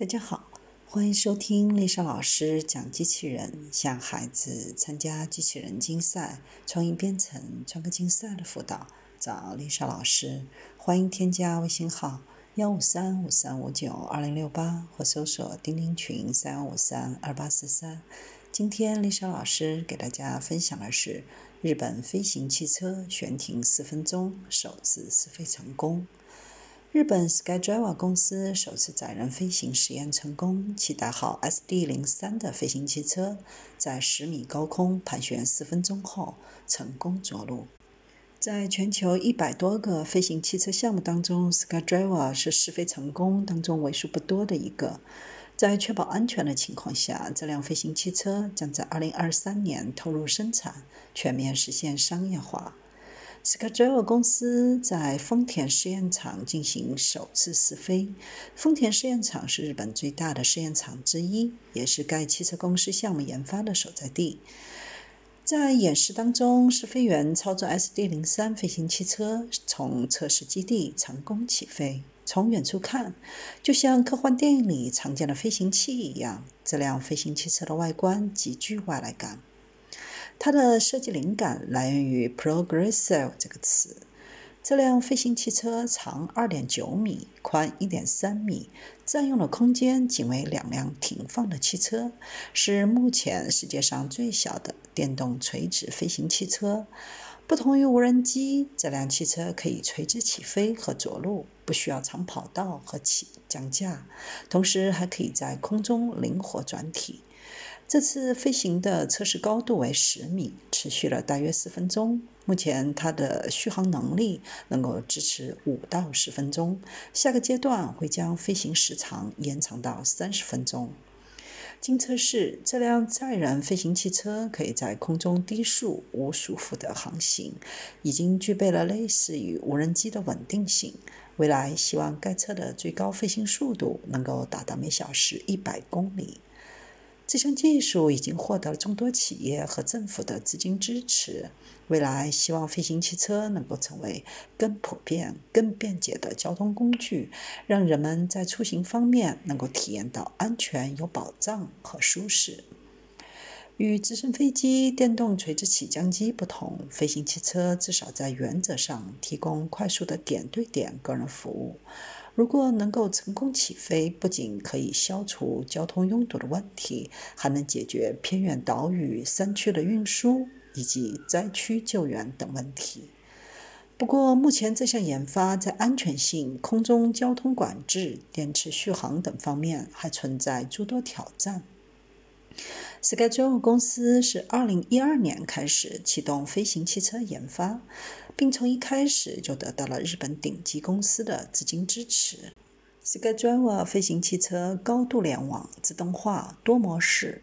大家好，欢迎收听丽莎老师讲机器人，向孩子参加机器人竞赛、创意编程、创客竞赛的辅导，找丽莎老师。欢迎添加微信号幺五三五三五九二零六八，或搜索钉钉群三幺五三二八四三。今天丽莎老师给大家分享的是日本飞行汽车悬停四分钟，首次试飞成功。日本 SkyDriver 公司首次载人飞行实验成功，其代号 SD-03 的飞行汽车在十米高空盘旋四分钟后成功着陆。在全球一百多个飞行汽车项目当中，SkyDriver 是试飞成功当中为数不多的一个。在确保安全的情况下，这辆飞行汽车将在2023年投入生产，全面实现商业化。SkyDriver 公司在丰田试验场进行首次试飞。丰田试验场是日本最大的试验场之一，也是该汽车公司项目研发的所在地。在演示当中，试飞员操作 SD-03 飞行汽车从测试基地成功起飞。从远处看，就像科幻电影里常见的飞行器一样，这辆飞行汽车的外观极具外来感。它的设计灵感来源于 “progressive” 这个词。这辆飞行汽车长2.9米，宽1.3米，占用的空间仅为两辆停放的汽车，是目前世界上最小的电动垂直飞行汽车。不同于无人机，这辆汽车可以垂直起飞和着陆，不需要长跑道和起降架，同时还可以在空中灵活转体。这次飞行的测试高度为十米，持续了大约四分钟。目前它的续航能力能够支持五到十分钟，下个阶段会将飞行时长延长到三十分钟。经测试，这辆载人飞行汽车可以在空中低速无束缚的航行，已经具备了类似于无人机的稳定性。未来希望该车的最高飞行速度能够达到每小时一百公里。这项技术已经获得了众多企业和政府的资金支持。未来，希望飞行汽车能够成为更普遍、更便捷的交通工具，让人们在出行方面能够体验到安全、有保障和舒适。与直升飞机、电动垂直起降机不同，飞行汽车至少在原则上提供快速的点对点个人服务。如果能够成功起飞，不仅可以消除交通拥堵的问题，还能解决偏远岛屿、山区的运输以及灾区救援等问题。不过，目前这项研发在安全性、空中交通管制、电池续航等方面还存在诸多挑战。SkyDrive 公司是2012年开始启动飞行汽车研发，并从一开始就得到了日本顶级公司的资金支持。SkyDrive 飞行汽车高度联网、自动化、多模式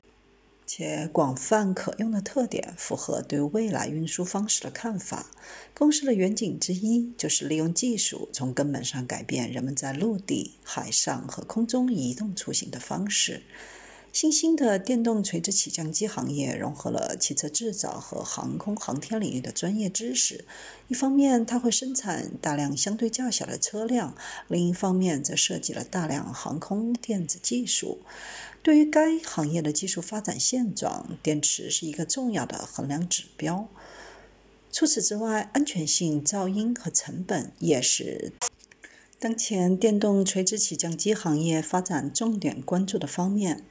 且广泛可用的特点，符合对未来运输方式的看法。公司的远景之一就是利用技术从根本上改变人们在陆地、海上和空中移动出行的方式。新兴的电动垂直起降机行业融合了汽车制造和航空航天领域的专业知识。一方面，它会生产大量相对较小的车辆；另一方面，则设计了大量航空电子技术。对于该行业的技术发展现状，电池是一个重要的衡量指标。除此之外，安全性、噪音和成本也是。当前电动垂直起降机行业发展重点关注的方面，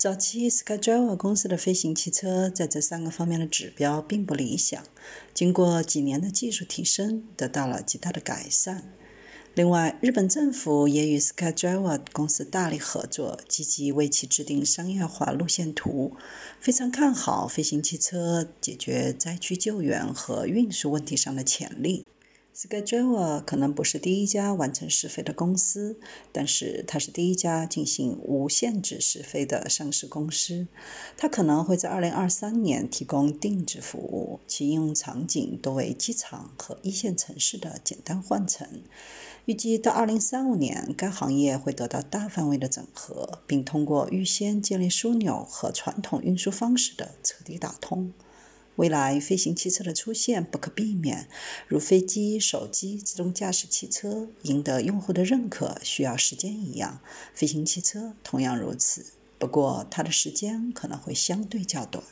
早期 SkyDriver 公司的飞行汽车在这三个方面的指标并不理想，经过几年的技术提升，得到了极大的改善。另外，日本政府也与 SkyDriver 公司大力合作，积极为其制定商业化路线图，非常看好飞行汽车解决灾区救援和运输问题上的潜力。SkyDrive 可能不是第一家完成试飞的公司，但是它是第一家进行无限制试飞的上市公司。它可能会在2023年提供定制服务，其应用场景多为机场和一线城市的简单换乘。预计到2035年，该行业会得到大范围的整合，并通过预先建立枢纽和传统运输方式的彻底打通。未来飞行汽车的出现不可避免，如飞机、手机、自动驾驶汽车赢得用户的认可需要时间一样，飞行汽车同样如此。不过，它的时间可能会相对较短。